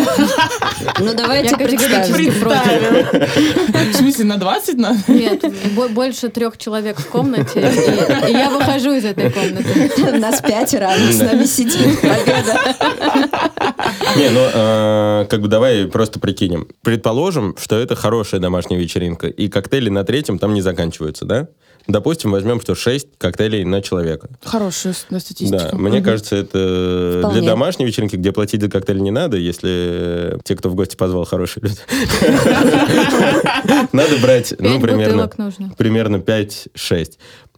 Ну, давайте представим. В смысле, на 20 надо? Нет, бо- больше трех человек в комнате, и, и я выхожу из этой комнаты. Нас пятеро, а с нами сидит. Победа. Не, ну, э, как бы давай просто прикинем. Предположим, что это хорошая домашняя вечеринка, и коктейли на третьем там не заканчиваются, да? Допустим, возьмем, что 6 коктейлей на человека. Хорошая да, Да, статистика. мне кажется, это Вполне. для домашней вечеринки, где платить за коктейль не надо, если те, кто в гости позвал, хорошие люди. *laughs* Надо брать, ну, примерно, примерно 5-6.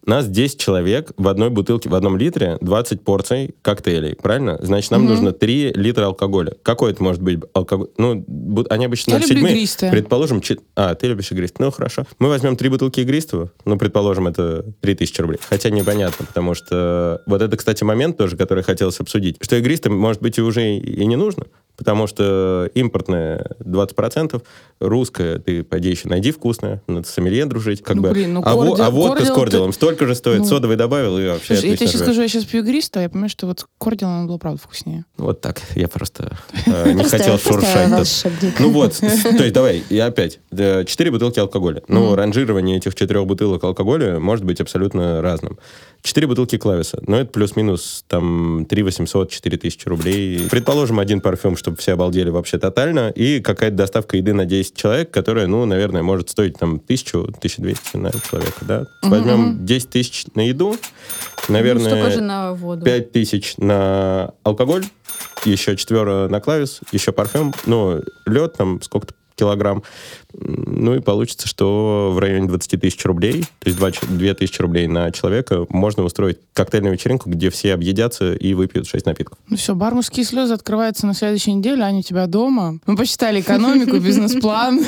Нас 10 человек в одной бутылке, в одном литре 20 порций коктейлей, правильно? Значит, нам нужно 3 литра алкоголя. Какой это может быть алкоголь? Ну, они обычно Я люблю 07. игристое. Предположим, чет- а, ты любишь игристое. Ну, хорошо. Мы возьмем 3 бутылки игристого, ну, предположим, это 3000 рублей. Хотя непонятно, потому что вот это, кстати, момент тоже, который хотелось обсудить, что игристым, может быть, и уже и не нужно, потому что импортное 20%, русское ты, пойди еще найди вкусное, надо с сомелье дружить. Как Ну, бы. блин, ну, а, во- кордил- а водка с кордил кордилом столько же стоит, ну. содовый добавил и вообще Слушай, я тебе сейчас живешь. скажу, я сейчас пью игристое, я понимаю, что вот кордил, оно было правда вкуснее. Вот так, я просто э, *laughs* не хотел шуршать. Ну вот, с- *laughs* то есть давай, я опять. Четыре бутылки алкоголя. Ну, ранжирование этих четырех бутылок алкоголя может быть абсолютно разным. Четыре бутылки клависа. Ну, это плюс-минус там 3 800, 4 тысячи рублей. Предположим, один парфюм, чтобы все обалдели вообще тотально, и какая-то доставка еды на 10 человек, которая, ну, наверное, может стоить там тысячу, 1200 на человека, да? Возьмем мгм. 10 тысяч на еду, Ну, наверное... столько же на воду. 5 тысяч на алкоголь, еще четверо на клавис, еще парфюм, ну, лед там сколько-то килограмм. Ну и получится, что в районе 20 тысяч рублей, то есть 2 тысячи рублей на человека, можно устроить коктейльную вечеринку, где все объедятся и выпьют 6 напитков. Ну все, бар «Мужские слезы» открывается на следующей неделе, Аня у тебя дома. Мы посчитали экономику, *laughs* бизнес-план.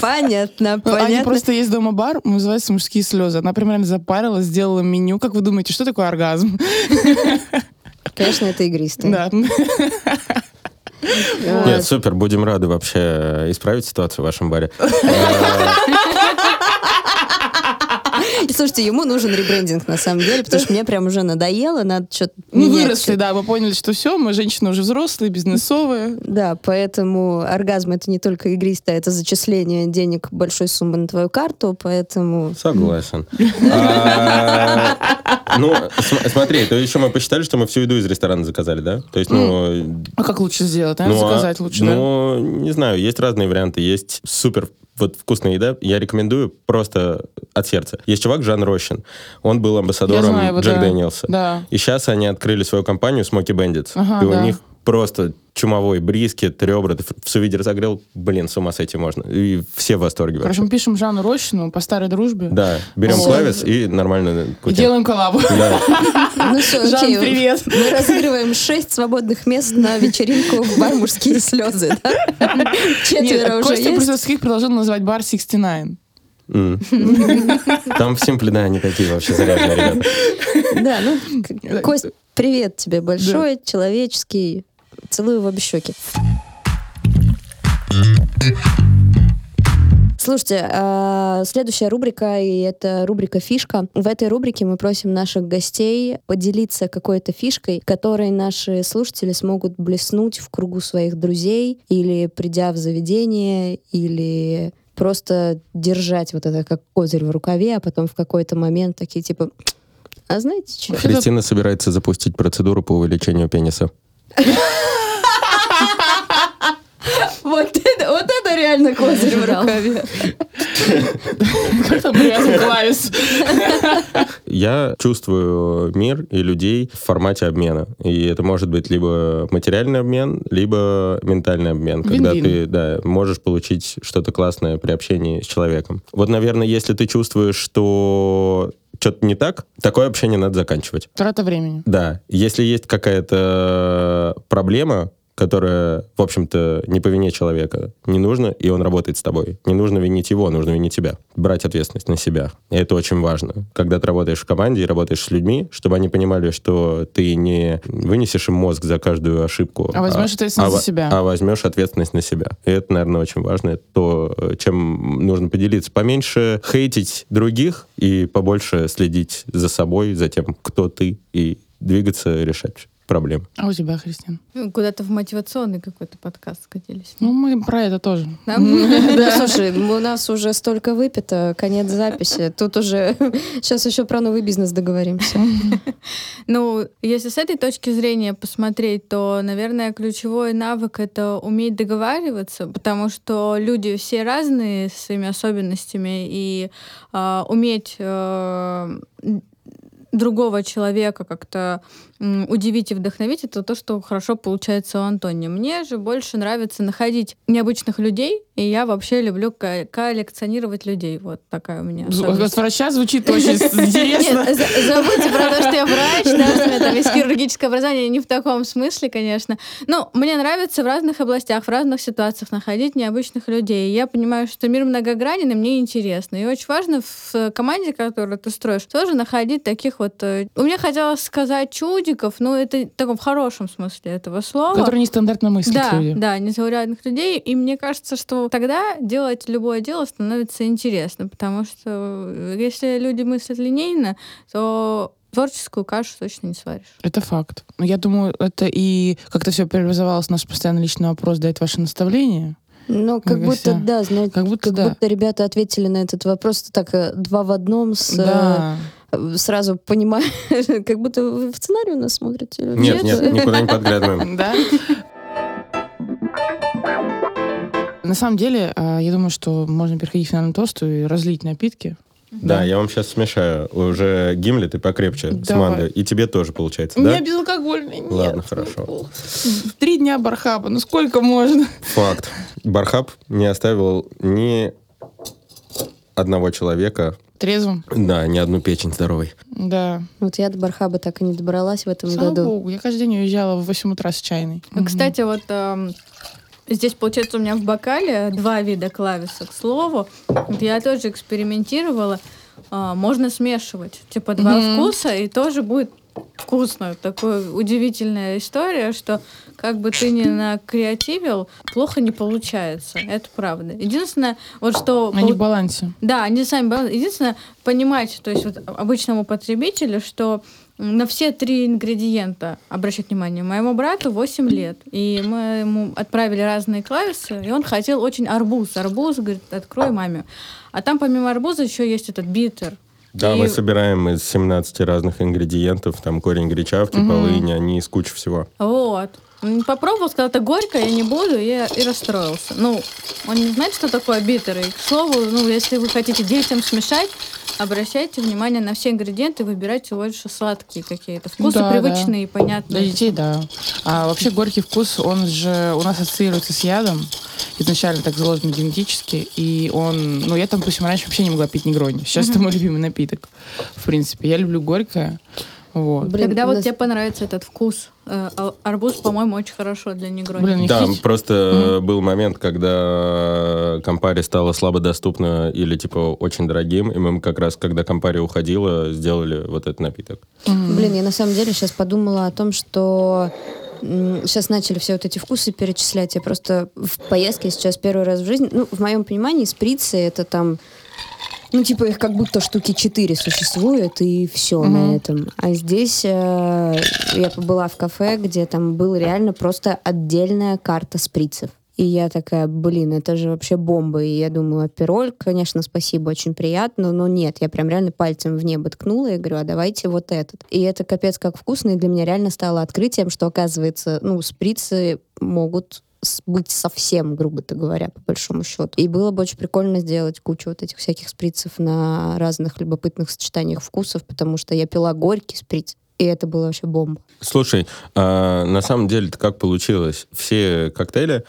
Понятно, Аня понятно. просто есть дома бар, называется «Мужские слезы». Она примерно запарилась, сделала меню. Как вы думаете, что такое оргазм? Конечно, это игристое. Да. Нет, супер, будем рады вообще исправить ситуацию в вашем баре. *laughs* Слушайте, ему нужен ребрендинг на самом деле, потому что мне прям уже надоело, надо что-то Мы выросли, да, мы поняли, что все, мы женщины уже взрослые, бизнесовые. Да, поэтому оргазм это не только игристое, это зачисление денег большой суммы на твою карту, поэтому Согласен. *laughs* А, Ну, см- смотри, то еще мы посчитали, что мы всю еду из ресторана заказали, да? То есть, ну, А как лучше сделать? Наверное, Ну, а- заказать лучше, да? Ну, не знаю, есть разные варианты. Есть супер вот вкусная еда, я рекомендую просто от сердца. Есть чувак Жан Рощин, он был амбассадором знаю его, Джек да. Дэниелса. Да. И сейчас они открыли свою компанию Smoky Bandits. Ага, и у да. них просто чумовой брискет, ребра, ты в сувиде разогрел, блин, с ума сойти можно. И все в восторге Короче, вообще. мы пишем Жанну Рощину по старой дружбе. Да, берем Вот. клавис и нормально И кутим. делаем коллабу. Да. *laughs* ну все, Жан, окей. привет. Мы разыгрываем шесть свободных мест на вечеринку в бар «Мужские слезы». да? Четверо Нет, уже Костя есть. Брусовских предложил назвать бар 69. М. Там в Симпле, да, они такие вообще заряженные ребята. Да, ну, Кость, привет тебе большой, человеческий. Целую в обе щеки. Слушайте, а, следующая рубрика, и это рубрика «Фишка». В этой рубрике мы просим наших гостей поделиться какой-то фишкой, которой наши слушатели смогут блеснуть в кругу своих друзей или придя в заведение, или просто держать вот это как козырь в рукаве, а потом в какой-то момент такие типа а знаете что? Кристина собирается запустить процедуру по увеличению пениса. Вот это, вот это реально козырь в рукаве. Привязан клавис? Я чувствую мир и людей в формате обмена. И это может быть либо материальный обмен, либо ментальный обмен, когда ты да, можешь получить что-то классное при общении с человеком. Вот, наверное, если ты чувствуешь, что что-то не так, такое общение надо заканчивать. Трата времени. Да, если есть какая-то проблема, которое, в общем-то, не по вине человека. Не нужно, и он работает с тобой. Не нужно винить его, нужно винить тебя. Брать ответственность на себя. И это очень важно. Когда ты работаешь в команде и работаешь с людьми, чтобы они понимали, что ты не вынесешь им мозг за каждую ошибку. А возьмешь ответственность а, за себя. А возьмешь ответственность на себя. И это, наверное, очень важно. Это то, чем нужно поделиться. Поменьше хейтить других и побольше следить за собой, за тем, кто ты, и двигаться, решать проблем. А у тебя, Христина? Ну, Куда-то в мотивационный какой-то подкаст скатились. Ну, мы про это тоже. Ну, Слушай, у нас уже столько выпито, конец записи. Тут уже *laughs* сейчас еще про новый бизнес договоримся. *laughs* Ну, если с этой точки зрения посмотреть, то, наверное, ключевой навык — это уметь договариваться, потому что люди все разные с своими особенностями, и а, уметь э, другого человека как-то удивить и вдохновить, это то, что хорошо получается у Антони. Мне же больше нравится находить необычных людей, и я вообще люблю ко- коллекционировать людей. Вот такая у меня. От врача звучит очень интересно. Нет, забудьте про то, что я врач, да, что у меня там есть хирургическое образование, не в таком смысле, конечно. Но мне нравится в разных областях, в разных ситуациях находить необычных людей. Я понимаю, что мир многогранен, и мне интересно. И очень важно в команде, которую ты строишь, тоже находить таких вот... э, У меня хотелось сказать чудиков, но это в таком хорошем смысле этого слова. Которые нестандартно мыслят Да, люди. да, незаурядных людей. И мне кажется, что тогда делать любое дело становится интересно, потому что э, если люди мыслят линейно, то творческую кашу точно не сваришь. Это факт. Я думаю, это и как-то все преобразовалось, наш постоянно личный вопрос дает ваше наставление. Ну, как Ну, будто, всё. да, знаете, Как будто да. ребята ответили на этот вопрос так э, два в одном, с, Да. Э, сразу понимая, *laughs* как будто вы в сценарий у нас смотрите. или Нет, нет, никуда не подглядываем. *laughs* Да? На самом деле, а, я думаю, что можно переходить к финальному тосту и разлить напитки. Да, я вам сейчас смешаю. Уже Гимлет и покрепче с Давай. мангой. И тебе тоже получается, У да? меня безалкогольный. нет. Ладно, хорошо. Три дня бархаба, ну сколько можно? Факт. Бархаб не оставил ни одного человека, Трезвым? да, ни одну печень здоровой. Да. Вот я до Бархаба так и не добралась в этом Слава году. богу, я каждый день уезжала в 8 утра с чайной. Ну, Кстати, вот эм, здесь, получается, у меня в бокале два вида клависа, к слову. Вот я тоже экспериментировала. А, можно смешивать. Типа два вкуса, и тоже будет вкусно. Такая удивительная история, что как бы ты ни накреативил, плохо не получается. Это правда. Единственное, вот что... Они пол- в балансе. Да, они сами баланс. Единственное, понимать, то есть вот обычному потребителю, что на все три ингредиента обращать внимание. Моему брату 8 лет, и мы ему отправили разные клависы, и он хотел очень арбуз. Арбуз, говорит, открой маме. А там помимо арбуза еще есть этот битер. Да, И- мы собираем из 17 разных ингредиентов, там корень гречавки, Мгм. полынь, они из кучи всего. Вот. Попробовал, сказал, это горько, я не буду, и, и расстроился. Ну, он не знает, что такое битер. И, к слову, ну, если вы хотите детям смешать, обращайте внимание на все ингредиенты, выбирайте больше сладкие какие-то. Вкусы Да, привычные и Для понятные. детей, да. А вообще горький вкус, он же у нас ассоциируется с ядом. Изначально так заложено генетически. И он... Ну, я там, допустим, раньше вообще не могла пить негрони. Сейчас это мой любимый напиток. В принципе, я люблю горькое. Вот. Блин, Когда вот нас- тебе понравится этот вкус, э, а- арбуз, по-моему, очень хорошо для негрони. Блин, не Да, хотите? просто был момент, когда Компари стала слабо доступна или типа очень дорогим, и мы как раз, когда Компари уходила, сделали вот этот напиток. Блин, я на самом деле сейчас подумала о том, что сейчас начали все вот эти вкусы перечислять. Я просто в поездке сейчас первый раз в жизни, ну, в моем понимании, сприцы это там, ну, типа их как будто штуки четыре существует, и все Мгм. на этом. А здесь э, я побыла в кафе, где там был реально просто отдельная карта сприцев. И я такая, блин, это же вообще бомба. И я думаю, апероль, конечно, спасибо, очень приятно, но нет, я прям реально пальцем в небо ткнула и говорю, а давайте вот этот. И это капец как вкусно, и для меня реально стало открытием, что, оказывается, ну, сприцы могут быть совсем, грубо говоря, по большому счету. И было бы очень прикольно сделать кучу вот этих всяких сприцев на разных любопытных сочетаниях вкусов, потому что я пила горький сприц, и это было вообще бомба. Слушай, а на самом деле-то как получилось? Все коктейли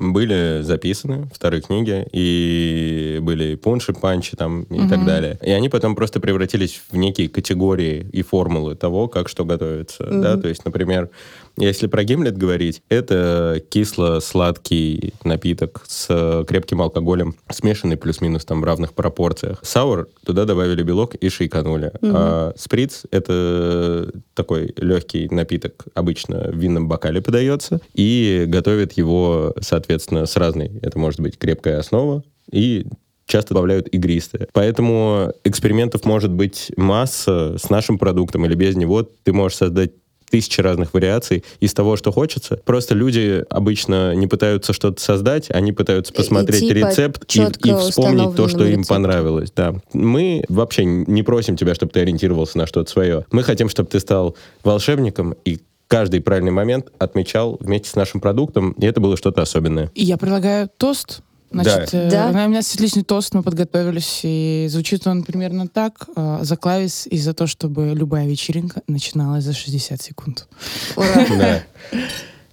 были записаны, вторые книги, и были пунши, панчи там и так далее. И они потом просто превратились в некие категории и формулы того, как что готовится. Да? То есть, например, если про гимлет говорить, это кисло-сладкий напиток с крепким алкоголем, смешанный плюс-минус там в равных пропорциях. Саур, туда добавили белок и шейканули. А сприц — это такой легкий напиток, обычно в винном бокале подается, и готовят его, соответственно, с разной. Это может быть крепкая основа и часто добавляют игристые. Поэтому экспериментов может быть масса с нашим продуктом или без него. Ты можешь создать тысячи разных вариаций из того, что хочется. Просто люди обычно не пытаются что-то создать, они пытаются посмотреть типа рецепт и, и вспомнить то, что установленному им понравилось. Да. Мы вообще не просим тебя, чтобы ты ориентировался на что-то свое. Мы хотим, чтобы ты стал волшебником и каждый правильный момент отмечал вместе с нашим продуктом, и это было что-то особенное. И я предлагаю тост. Значит, Да. э, Да. у меня есть отличный тост, мы подготовились, и звучит он примерно так. э, за клавис и за то, чтобы любая вечеринка начиналась за 60 секунд. Ура. *laughs* Да.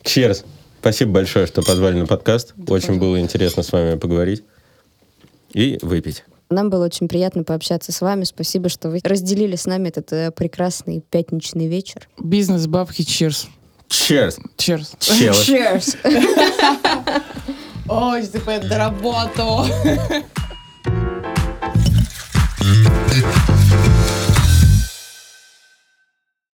Cheers. Спасибо большое, что позвали на подкаст. Очень было интересно с вами поговорить и выпить. Нам было очень приятно пообщаться с вами. Спасибо, что вы разделили с нами этот э, прекрасный пятничный вечер. Бизнес бабки, cheers. Cheers. Cheers. Cheers. cheers. *laughs* Ой, ЗП, доработал. *laughs*